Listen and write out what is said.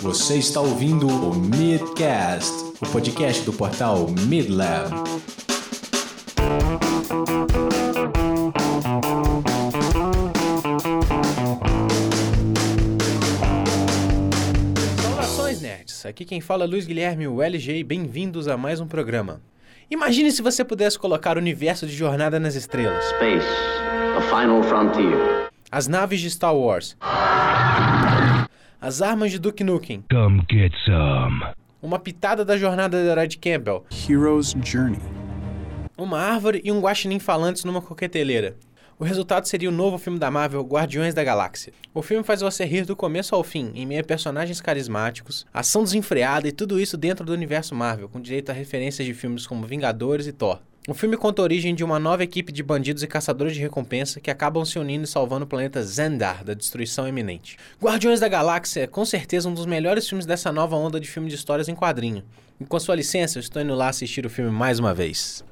Você está ouvindo o Midcast, o podcast do portal Midlab. Saudações, nerds! Aqui quem fala é Luiz Guilherme, o LG, e bem-vindos a mais um programa. Imagine se você pudesse colocar o universo de Jornada nas Estrelas, Space, the final frontier. as naves de Star Wars, as armas de Duke Nukem, Come get some. uma pitada da jornada do herói de Campbell, Hero's Journey. uma árvore e um guaxinim falantes numa coqueteleira. O resultado seria o novo filme da Marvel, Guardiões da Galáxia. O filme faz você rir do começo ao fim, em meio a personagens carismáticos, ação desenfreada e tudo isso dentro do universo Marvel, com direito a referências de filmes como Vingadores e Thor. O filme conta a origem de uma nova equipe de bandidos e caçadores de recompensa que acabam se unindo e salvando o planeta Zendar da destruição iminente. Guardiões da Galáxia é com certeza um dos melhores filmes dessa nova onda de filme de histórias em quadrinho. E com sua licença, eu estou indo lá assistir o filme mais uma vez.